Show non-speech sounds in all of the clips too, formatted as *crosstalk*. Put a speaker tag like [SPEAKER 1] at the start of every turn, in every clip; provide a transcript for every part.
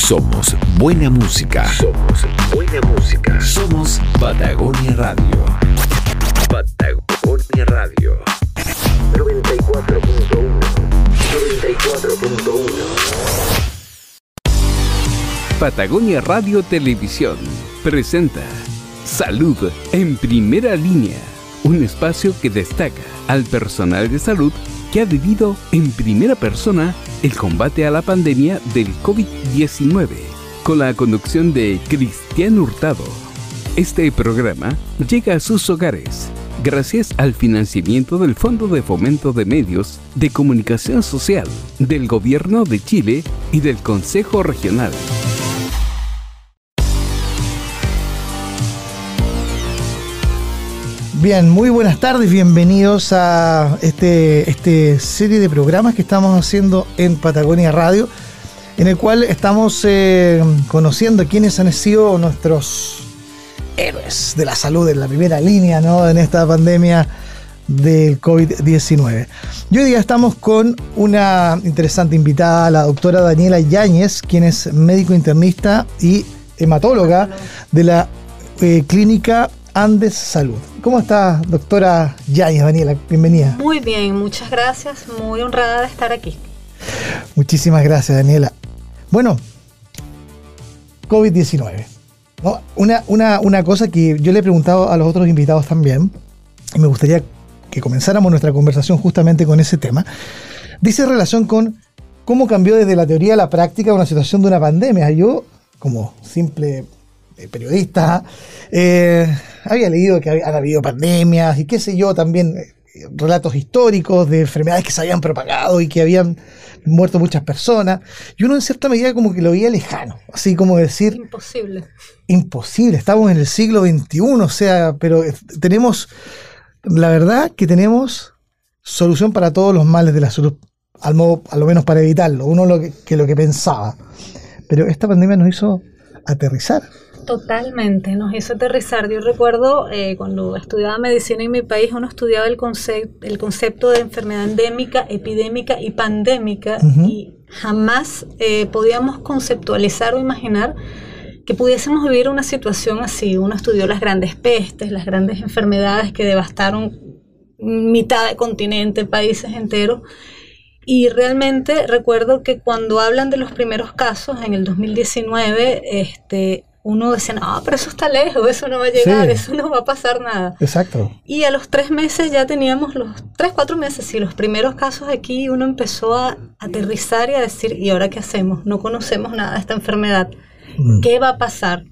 [SPEAKER 1] Somos buena música. Somos buena música. Somos Patagonia Radio. Patagonia Radio. 94.1. 94.1.
[SPEAKER 2] Patagonia Radio Televisión presenta Salud en primera línea, un espacio que destaca al personal de salud que ha vivido en primera persona el combate a la pandemia del COVID-19, con la conducción de Cristian Hurtado. Este programa llega a sus hogares gracias al financiamiento del Fondo de Fomento de Medios de Comunicación Social del Gobierno de Chile y del Consejo Regional.
[SPEAKER 3] Bien, muy buenas tardes, bienvenidos a este, este serie de programas que estamos haciendo en Patagonia Radio, en el cual estamos eh, conociendo quiénes han sido nuestros héroes de la salud en la primera línea ¿no? en esta pandemia del COVID-19. Y hoy día estamos con una interesante invitada, la doctora Daniela Yáñez, quien es médico internista y hematóloga de la eh, clínica Andes Salud. ¿Cómo está, doctora Yáñez, Daniela? Bienvenida.
[SPEAKER 4] Muy bien, muchas gracias. Muy honrada de estar aquí.
[SPEAKER 3] Muchísimas gracias, Daniela. Bueno, COVID-19. Una, una, cosa que yo le he preguntado a los otros invitados también, y me gustaría que comenzáramos nuestra conversación justamente con ese tema, dice relación con cómo cambió desde la teoría a la práctica una situación de una pandemia. Yo, como simple periodista, eh, había leído que han habido pandemias y qué sé yo, también eh, relatos históricos de enfermedades que se habían propagado y que habían muerto muchas personas. Y uno en cierta medida como que lo veía lejano, así como decir...
[SPEAKER 4] Imposible.
[SPEAKER 3] Imposible, estamos en el siglo XXI, o sea, pero tenemos, la verdad que tenemos solución para todos los males de la salud, al, modo, a lo menos para evitarlo, uno lo que lo que pensaba. Pero esta pandemia nos hizo aterrizar.
[SPEAKER 4] Totalmente, nos hizo aterrizar. Yo recuerdo eh, cuando estudiaba medicina en mi país, uno estudiaba el, concepto, el concepto de enfermedad endémica, epidémica y pandémica y jamás eh, podíamos conceptualizar o imaginar que pudiésemos vivir una situación así. Uno estudió las grandes pestes, las grandes enfermedades que devastaron mitad de continente, países enteros. Y realmente recuerdo que cuando hablan de los primeros casos en el 2019, este, uno decía, no, pero eso está lejos, eso no va a llegar, eso no va a pasar nada.
[SPEAKER 3] Exacto.
[SPEAKER 4] Y a los tres meses ya teníamos los tres, cuatro meses y los primeros casos aquí uno empezó a aterrizar y a decir, ¿y ahora qué hacemos? No conocemos nada de esta enfermedad. Mm. ¿Qué va a pasar?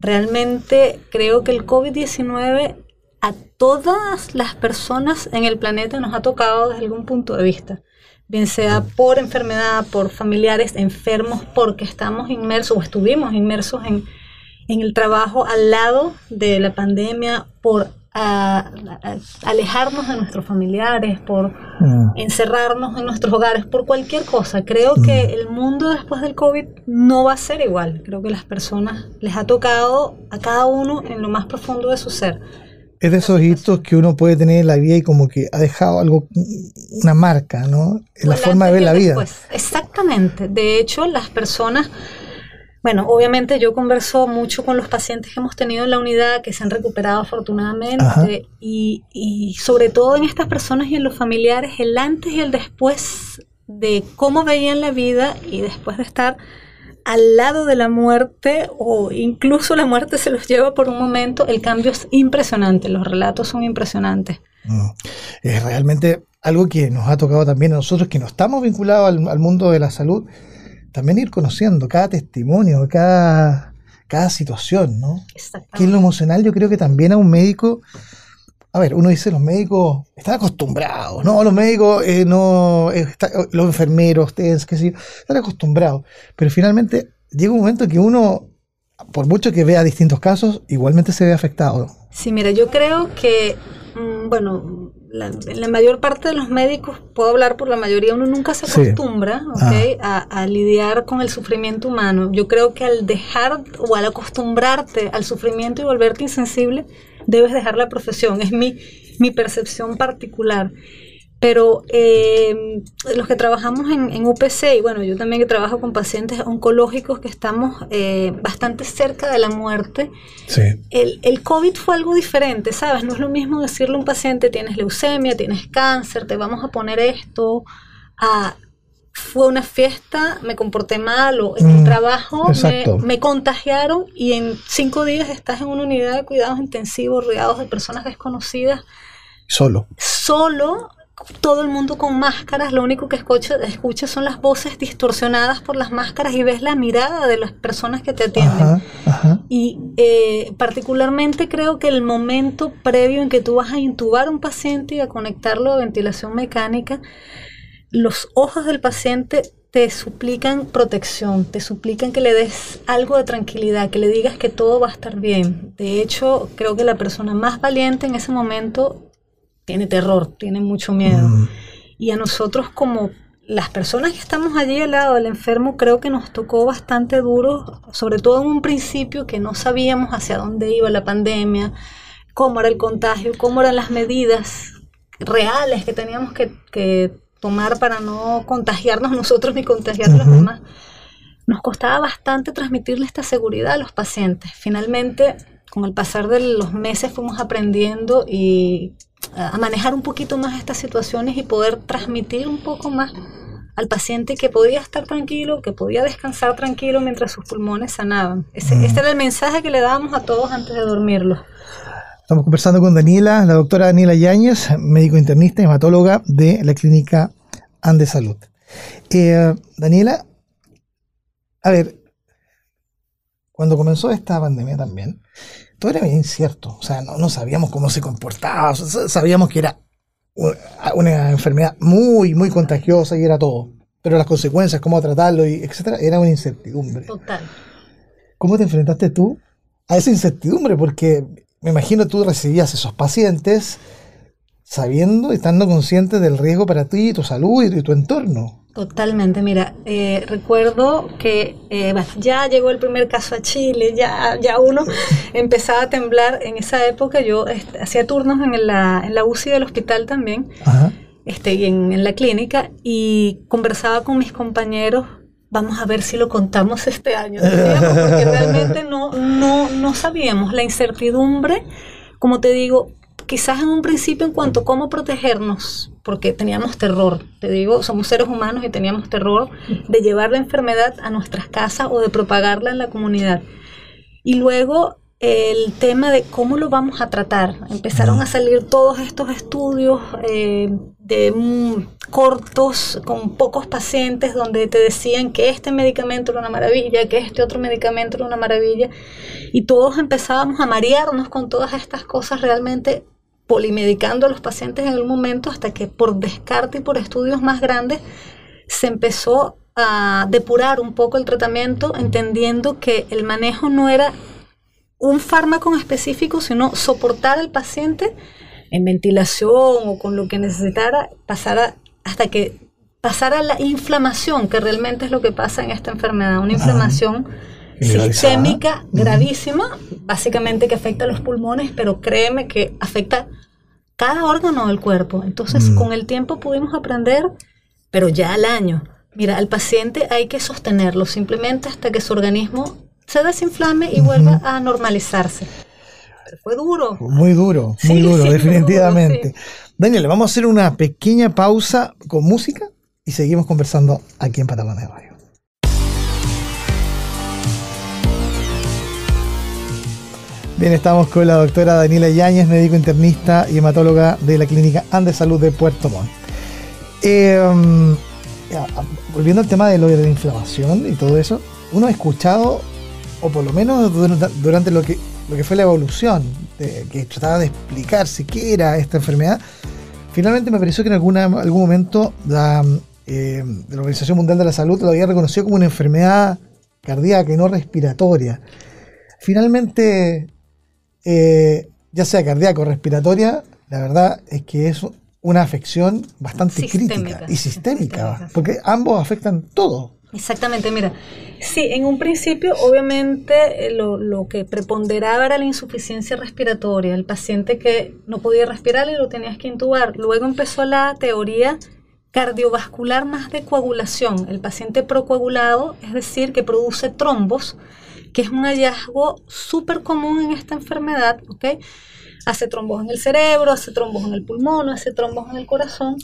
[SPEAKER 4] Realmente creo que el COVID-19 a todas las personas en el planeta nos ha tocado desde algún punto de vista bien sea por enfermedad, por familiares enfermos, porque estamos inmersos o estuvimos inmersos en, en el trabajo al lado de la pandemia por alejarnos de nuestros familiares, por mm. encerrarnos en nuestros hogares, por cualquier cosa. Creo que mm. el mundo después del COVID no va a ser igual. Creo que las personas les ha tocado a cada uno en lo más profundo de su ser.
[SPEAKER 3] Es de esos hitos que uno puede tener en la vida y como que ha dejado algo, una marca, ¿no? En la forma de ver la vida.
[SPEAKER 4] Exactamente. De hecho, las personas bueno, obviamente yo converso mucho con los pacientes que hemos tenido en la unidad, que se han recuperado afortunadamente, y, y, sobre todo en estas personas y en los familiares, el antes y el después de cómo veían la vida y después de estar al lado de la muerte o incluso la muerte se los lleva por un momento, el cambio es impresionante, los relatos son impresionantes.
[SPEAKER 3] Mm. Es realmente algo que nos ha tocado también a nosotros, que no estamos vinculados al, al mundo de la salud también ir conociendo cada testimonio, cada, cada situación, ¿no? Que en lo emocional yo creo que también a un médico, a ver, uno dice los médicos están acostumbrados, ¿no? Los médicos, eh, no, eh, los enfermeros, ustedes, qué sé yo, están acostumbrados, pero finalmente llega un momento que uno, por mucho que vea distintos casos, igualmente se ve afectado.
[SPEAKER 4] Sí, mira, yo creo que, mm, bueno, la, la, mayor parte de los médicos, puedo hablar por la mayoría, uno nunca se acostumbra ah. a, lidiar con el sufrimiento humano. Yo creo que al dejar o al acostumbrarte al sufrimiento y volverte insensible, debes dejar la profesión. Es mi, mi percepción particular. Pero eh, los que trabajamos en, UPC, y bueno, yo también que trabajo con pacientes oncológicos que estamos eh, bastante cerca de la muerte, el, el, COVID fue algo diferente, ¿sabes? No es lo mismo decirle a un paciente, tienes leucemia, tienes cáncer, te vamos a poner esto, a fue una fiesta, me comporté mal o en el mm, trabajo me, me, contagiaron y en cinco días estás en una unidad de cuidados intensivos rodeados de personas desconocidas.
[SPEAKER 3] Solo.
[SPEAKER 4] Solo todo el mundo con máscaras, lo único que escucha, escucha son las voces distorsionadas por las máscaras y ves la mirada de las personas que te atienden. Y eh, particularmente creo que el momento previo en que tú vas a intubar a un paciente y a conectarlo a ventilación mecánica, los ojos del paciente te suplican protección, te suplican que le des algo de tranquilidad, que le digas que todo va a estar bien. De hecho, creo que la persona más valiente en ese momento tiene terror, tiene mucho miedo. Mm. Y a nosotros como las personas que estamos allí al lado del enfermo creo que nos tocó bastante duro, sobre todo en un principio que no sabíamos hacia dónde iba la pandemia, cómo era el contagio, cómo eran las medidas reales que teníamos que, tomar para no contagiarnos *laughs* nosotros ni contagiar a los demás. Nos costaba bastante transmitirle esta seguridad a los pacientes. Finalmente, con el pasar de los meses fuimos aprendiendo y a manejar un poquito más estas situaciones y poder transmitir un poco más al paciente que podía estar tranquilo, que podía descansar tranquilo mientras sus pulmones sanaban. Ese, Este era el mensaje que le dábamos a todos antes de dormirlos.
[SPEAKER 3] Estamos conversando con Daniela, la doctora Daniela Yáñez, médico internista y hematóloga de la clínica Ande Salud. Eh, Daniela, a ver, cuando comenzó esta pandemia también, todo era bien incierto. O sea, no, sabíamos cómo se comportaba. sabíamos que era una enfermedad muy, muy contagiosa y era todo. Pero las consecuencias, cómo tratarlo, y etcétera, era una incertidumbre.
[SPEAKER 4] Total.
[SPEAKER 3] ¿Cómo te enfrentaste tú a esa incertidumbre? Porque me imagino tú recibías esos pacientes sabiendo, estando consciente del riesgo para ti, tu salud y tu entorno.
[SPEAKER 4] Totalmente, mira, eh, recuerdo que eh, ya llegó el primer caso a Chile, ya, ya uno *laughs* empezaba a temblar en esa época, yo este, hacía turnos en la, en la UCI del hospital también, Este, y en, la clínica, y conversaba con mis compañeros, vamos a ver si lo contamos este año, porque realmente *laughs* no, no, no sabíamos. La incertidumbre, como te digo, quizás en un principio en cuanto a cómo protegernos, porque teníamos terror, te digo, somos seres humanos y teníamos terror de llevar la enfermedad a nuestras casas o de propagarla en la comunidad. Y luego el tema de cómo lo vamos a tratar. Empezaron a salir todos estos estudios eh, de cortos con pocos pacientes donde te decían que este medicamento era una maravilla, que este otro medicamento era una maravilla. Y todos empezábamos a marearnos con todas estas cosas realmente polimedicando a los pacientes en el momento hasta que por descarte y por estudios más grandes se empezó a depurar un poco el tratamiento, entendiendo que el manejo no era un fármaco específico, sino soportar al paciente en ventilación o con lo que necesitara, pasara hasta que pasara la inflamación, que realmente es lo que pasa en esta enfermedad, una inflamación sistémica gravísima, básicamente que afecta a los pulmones, pero créeme que afecta cada órgano del cuerpo. Entonces, mm. con el tiempo pudimos aprender, pero ya al año. Mira, al paciente hay que sostenerlo simplemente hasta que su organismo se desinflame y vuelva a normalizarse. fue duro.
[SPEAKER 3] Muy duro, muy duro, definitivamente. Daniel, vamos a hacer una pequeña pausa con música y seguimos conversando aquí en Patagonia Radio. Bien, estamos con la doctora Daniela Yáñez, médico internista y hematóloga de la Clínica Andes Salud de Puerto Montt. Em, volviendo al tema de lo de la inflamación y todo eso, uno ha escuchado, o por lo menos durante lo que, lo que fue la evolución, que trataba de explicar si qué era esta enfermedad, finalmente me pareció que en alguna, algún momento la, em, la Organización Mundial de la Salud lo había reconocido como una enfermedad cardíaca y no respiratoria. Finalmente, eh, ya sea cardíaco o respiratoria, la verdad es que es una afección bastante crítica y sistémica, porque ambos afectan todo.
[SPEAKER 4] Exactamente, mira, sí, en un principio obviamente eh, lo, lo, que preponderaba era la insuficiencia respiratoria, el paciente que no podía respirar y lo tenías que intubar. Luego empezó la teoría cardiovascular más de coagulación, el paciente procoagulado, es decir, que produce trombos, que es un hallazgo súper común en esta enfermedad, ¿ok? Hace trombos en el cerebro, hace trombos en el pulmón, hace trombos en el corazón.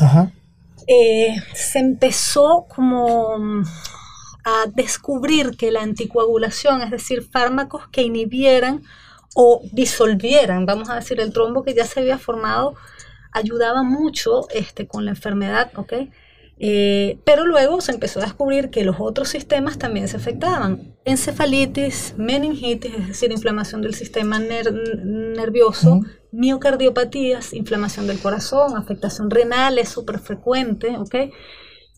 [SPEAKER 4] Eh, se empezó como a descubrir que la anticoagulación, es decir, fármacos que inhibieran o disolvieran, vamos a decir, el trombo que ya se había formado, ayudaba mucho este, con la enfermedad, ¿ok? Eh, pero luego se empezó a descubrir que los otros sistemas también se afectaban. Encefalitis, meningitis, es decir, inflamación del sistema nervioso, miocardiopatías, inflamación del corazón, afectación renal es súper frecuente, ¿ok?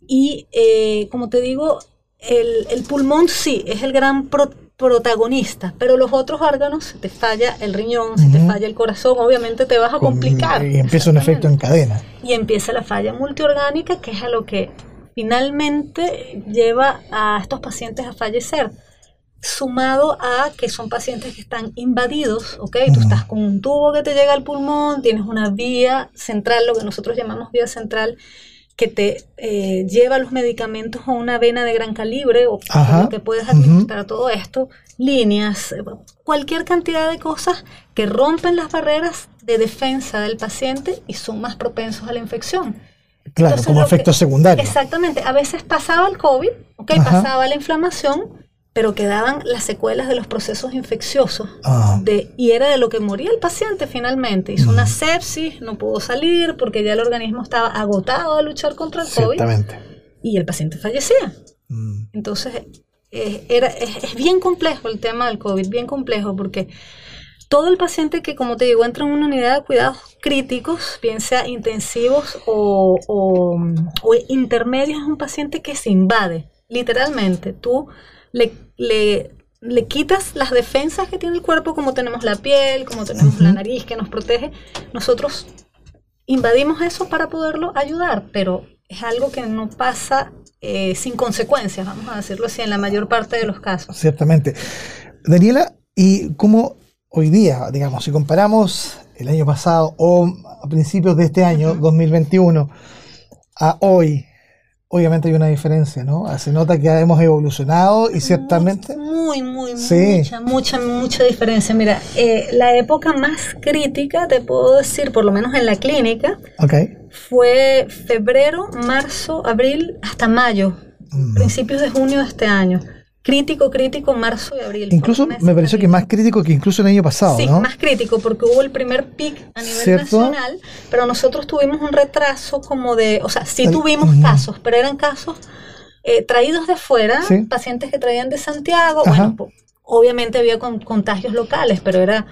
[SPEAKER 4] Y eh, como te digo, el, el, pulmón sí es el gran protagonista, pero los otros órganos, si te falla el riñón, si te falla el corazón, obviamente te vas a complicar.
[SPEAKER 3] Y empieza un efecto en cadena.
[SPEAKER 4] Y empieza la falla multiorgánica, que es a lo que finalmente lleva a estos pacientes a fallecer. Sumado a que son pacientes que están invadidos, ¿ok? Tú estás con un tubo que te llega al pulmón, tienes una vía central, lo que nosotros llamamos vía central, que te eh, lleva los medicamentos a una vena de gran calibre o que puedes administrar todo esto, líneas, eh, cualquier cantidad de cosas que rompen las barreras de defensa del paciente y son más propensos a la infección.
[SPEAKER 3] Claro, como efecto secundario.
[SPEAKER 4] Exactamente, a veces pasaba el COVID, okay, pasaba la inflamación, pero quedaban las secuelas de los procesos infecciosos. Ah. De, y era de lo que moría el paciente finalmente. Hizo una sepsis, no pudo salir porque ya el organismo estaba agotado a luchar contra el COVID. Y el paciente fallecía. Mm. Entonces, era, es, bien complejo el tema del COVID, bien complejo porque todo el paciente que, como te digo, entra en una unidad de cuidados críticos, bien sea intensivos o, o, o intermedios, es un paciente que se invade, literalmente. Tú le, le, quitas las defensas que tiene el cuerpo, como tenemos la piel, como tenemos la nariz que nos protege. Nosotros invadimos eso para poderlo ayudar, pero es algo que no pasa eh, sin consecuencias, vamos a decirlo así, en la mayor parte de los casos.
[SPEAKER 3] Ciertamente. Daniela, ¿y cómo hoy día, digamos, si comparamos el año pasado o a principios de este año, 2021, a hoy, obviamente hay una diferencia, ¿no? Se nota que hemos evolucionado y ciertamente...
[SPEAKER 4] Muy, muy, mucha, mucha, mucha diferencia. Mira, eh, la época más crítica, te puedo decir, por lo menos en la clínica, fue febrero, marzo, abril, hasta mayo, mm. principios de junio de este año crítico, crítico, marzo y abril.
[SPEAKER 3] Incluso me pareció que más crítico que incluso el año pasado,
[SPEAKER 4] sí, más crítico porque hubo el primer pic a nivel nacional, pero nosotros tuvimos un retraso como de, o sea, sí tuvimos casos, pero eran casos eh, traídos de fuera, pacientes que traían de Santiago, bueno, obviamente había contagios locales, pero era,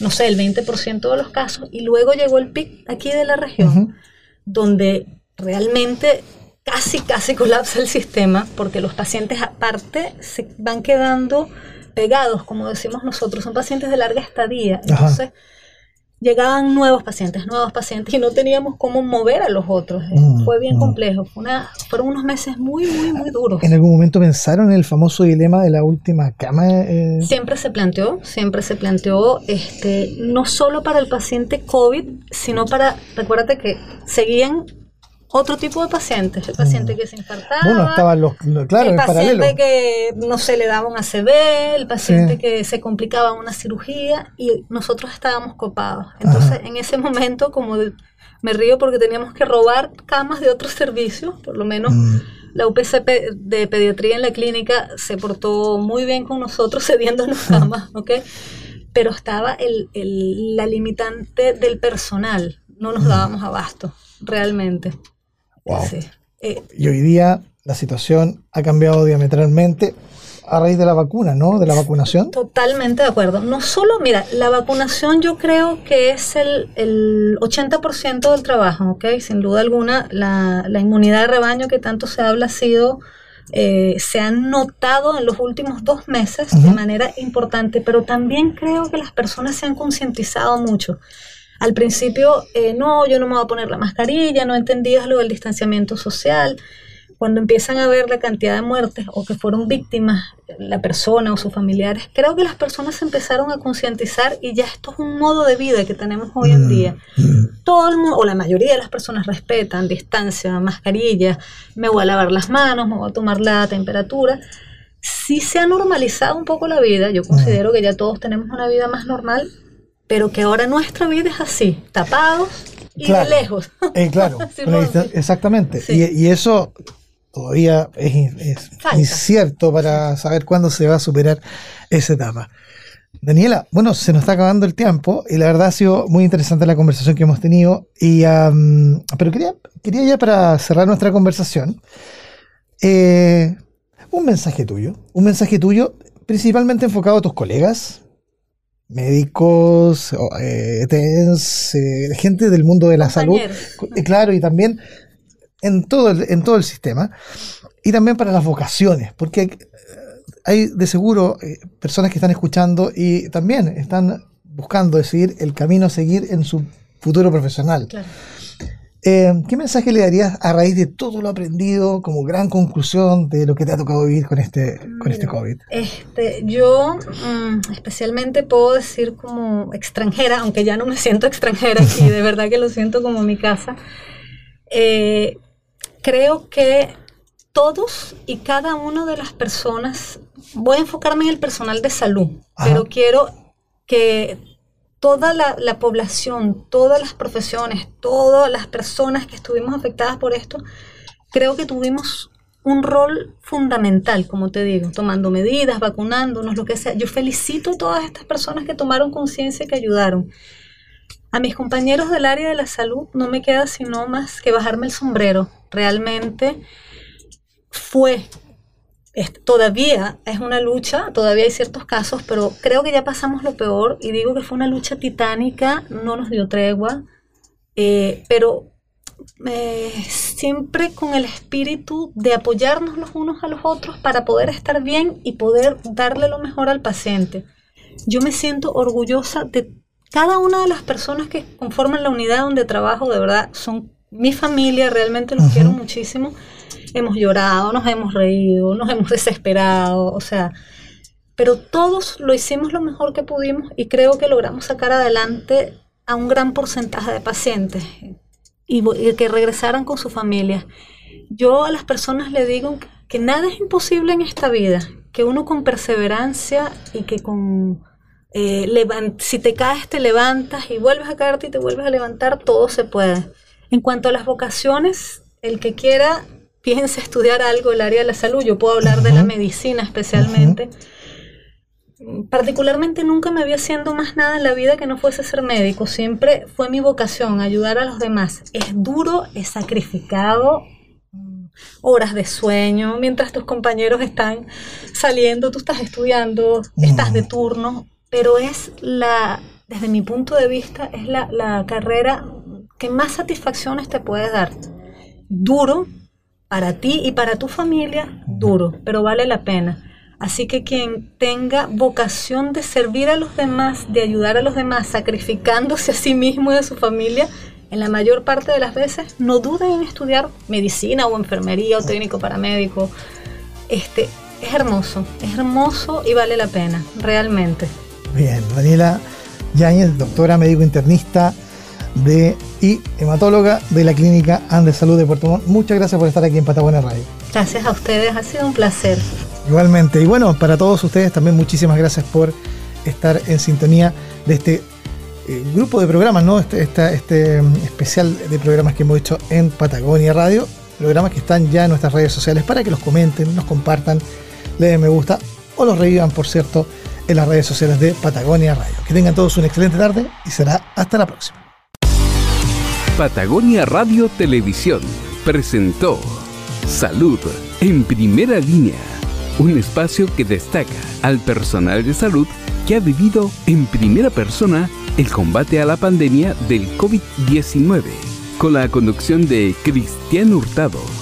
[SPEAKER 4] no sé, el 20% de los casos, y luego llegó el pic aquí de la región, donde realmente casi, casi colapsa el sistema porque los pacientes aparte se van quedando pegados, como decimos nosotros, son pacientes de larga estadía. Entonces, llegaban nuevos pacientes, nuevos pacientes y no teníamos cómo mover a los otros. Mm, fue bien mm. complejo, fueron unos meses muy, muy, muy duros.
[SPEAKER 3] ¿En algún momento pensaron en el famoso dilema de la última cama?
[SPEAKER 4] Eh? Siempre se planteó, siempre se planteó, este, no solo para el paciente COVID, sino para, recuérdate que seguían otro tipo de pacientes, el paciente mm. que se infartaba,
[SPEAKER 3] bueno, estaban los, claro,
[SPEAKER 4] el paciente que no se le daba un ACV, el paciente que se complicaba una cirugía y nosotros estábamos copados. Entonces, en ese momento, como me río porque teníamos que robar camas de otros servicios, por lo menos mm. la UPC de pediatría en la clínica se portó muy bien con nosotros *laughs* cediéndonos camas, ¿ok? Pero estaba el, el, la limitante del personal, no nos mm. dábamos abasto, realmente.
[SPEAKER 3] Eh, y hoy día la situación ha cambiado diametralmente a raíz de la vacuna, ¿no? De la vacunación.
[SPEAKER 4] Totalmente de acuerdo. No solo, mira, la vacunación yo creo que es el, el 80% del trabajo, ¿ok? Sin duda alguna, la, la, inmunidad de rebaño que tanto se habla ha sido, eh, se ha notado en los últimos dos meses de manera importante, pero también creo que las personas se han concientizado mucho. Al principio, eh, no, yo no me voy a poner la mascarilla, no entendías lo del distanciamiento social. cuando empiezan a ver la cantidad de muertes o que fueron víctimas la persona o sus familiares, creo que las personas se empezaron a concientizar y ya esto es un modo de vida que tenemos hoy en mm, día. Mm. Todo el mundo, o la mayoría de las personas respetan distancia, mascarilla, me voy a lavar las manos, me voy a tomar la temperatura. Sí se ha normalizado un poco la vida, yo considero mm. que ya todos tenemos una vida más normal, pero que ahora nuestra vida es así, tapados y de lejos.
[SPEAKER 3] Eh, claro, *laughs* exactamente. Y, y, eso todavía es, incierto para saber cuándo se va a superar esa etapa. Daniela, bueno, se nos está acabando el tiempo y la verdad ha sido muy interesante la conversación que hemos tenido. Y, pero quería, quería ya para cerrar nuestra conversación, eh, un mensaje tuyo, un mensaje tuyo principalmente enfocado a tus colegas, médicos, eh, eh, gente del mundo de la salud, claro, y también en todo el, en todo el sistema. Y también para las vocaciones, porque hay de seguro eh, personas que están escuchando y también están buscando decidir el camino a seguir en su futuro profesional. Eh, ¿Qué mensaje le darías a raíz de todo lo aprendido como gran conclusión de lo que te ha tocado vivir con este, con este COVID?
[SPEAKER 4] Este, yo mm, especialmente puedo decir como extranjera, aunque ya no me siento extranjera *laughs* y de verdad que lo siento como mi casa, eh, creo que todos y cada una de las personas, voy a enfocarme en el personal de salud, pero quiero que toda la, población, todas las profesiones, todas las personas que estuvimos afectadas por esto, creo que tuvimos un rol fundamental, como te digo, tomando medidas, vacunándonos, lo que sea. Yo felicito a todas estas personas que tomaron conciencia y que ayudaron. A mis compañeros del área de la salud no me queda sino más que bajarme el sombrero realmente fue, todavía es una lucha, todavía hay ciertos casos, pero creo que ya pasamos lo peor y digo que fue una lucha titánica, no nos dio tregua, eh, pero eh, siempre con el espíritu de apoyarnos los unos a los otros para poder estar bien y poder darle lo mejor al paciente. Yo me siento orgullosa de cada una de las personas que conforman la unidad donde trabajo, de verdad, son mi familia, realmente los quiero muchísimo. Hemos llorado, nos hemos reído, nos hemos *laughs* desesperado, o sea, pero todos lo hicimos lo mejor que pudimos y creo que logramos sacar adelante a un gran porcentaje de pacientes y, que regresaran con su familia. Yo a las personas le digo que nada es imposible en esta vida, que uno con perseverancia y que con eh, si te caes te levantas y vuelves a caerte y te vuelves a levantar, todo se puede. En cuanto a las vocaciones, el que quiera piensa estudiar algo del área de la salud, yo puedo hablar de la medicina especialmente. Particularmente nunca me había haciendo más nada en la vida que no fuese ser médico, siempre fue mi vocación ayudar a los demás. Es duro, es sacrificado, horas de sueño, mientras tus compañeros están saliendo, tú estás estudiando, estás de turno, pero es la, desde mi punto de vista, es la, la carrera que más satisfacciones te puede dar. Duro para ti y para tu familia, duro, pero vale la pena. Así que quien tenga vocación de servir a los demás, de ayudar a los demás, sacrificándose a sí mismo y a su familia, en la mayor parte de las veces no duden en estudiar medicina o enfermería o técnico paramédico. Este, es hermoso, es hermoso y vale la pena, realmente.
[SPEAKER 3] Bien, Daniela Yáñez, doctora médico internista, de, y hematóloga de la Clínica Andes Salud de Puerto Montt. Muchas gracias por estar aquí en Patagonia Radio.
[SPEAKER 4] Gracias a ustedes, ha sido un placer.
[SPEAKER 3] Igualmente, y bueno, para todos ustedes también muchísimas gracias por estar en sintonía de este eh, grupo de programas, ¿no? Este, este mm, especial de programas que hemos hecho en Patagonia Radio, programas que están ya en nuestras redes sociales para que los comenten, nos compartan, le den me gusta o los revivan, por cierto, en las redes sociales de Patagonia Radio. Que tengan todos una excelente tarde y será hasta la próxima.
[SPEAKER 2] Patagonia Radio Televisión presentó Salud en primera línea, un espacio que destaca al personal de salud que ha vivido en primera persona el combate a la pandemia del COVID-19, con la conducción de Cristian Hurtado.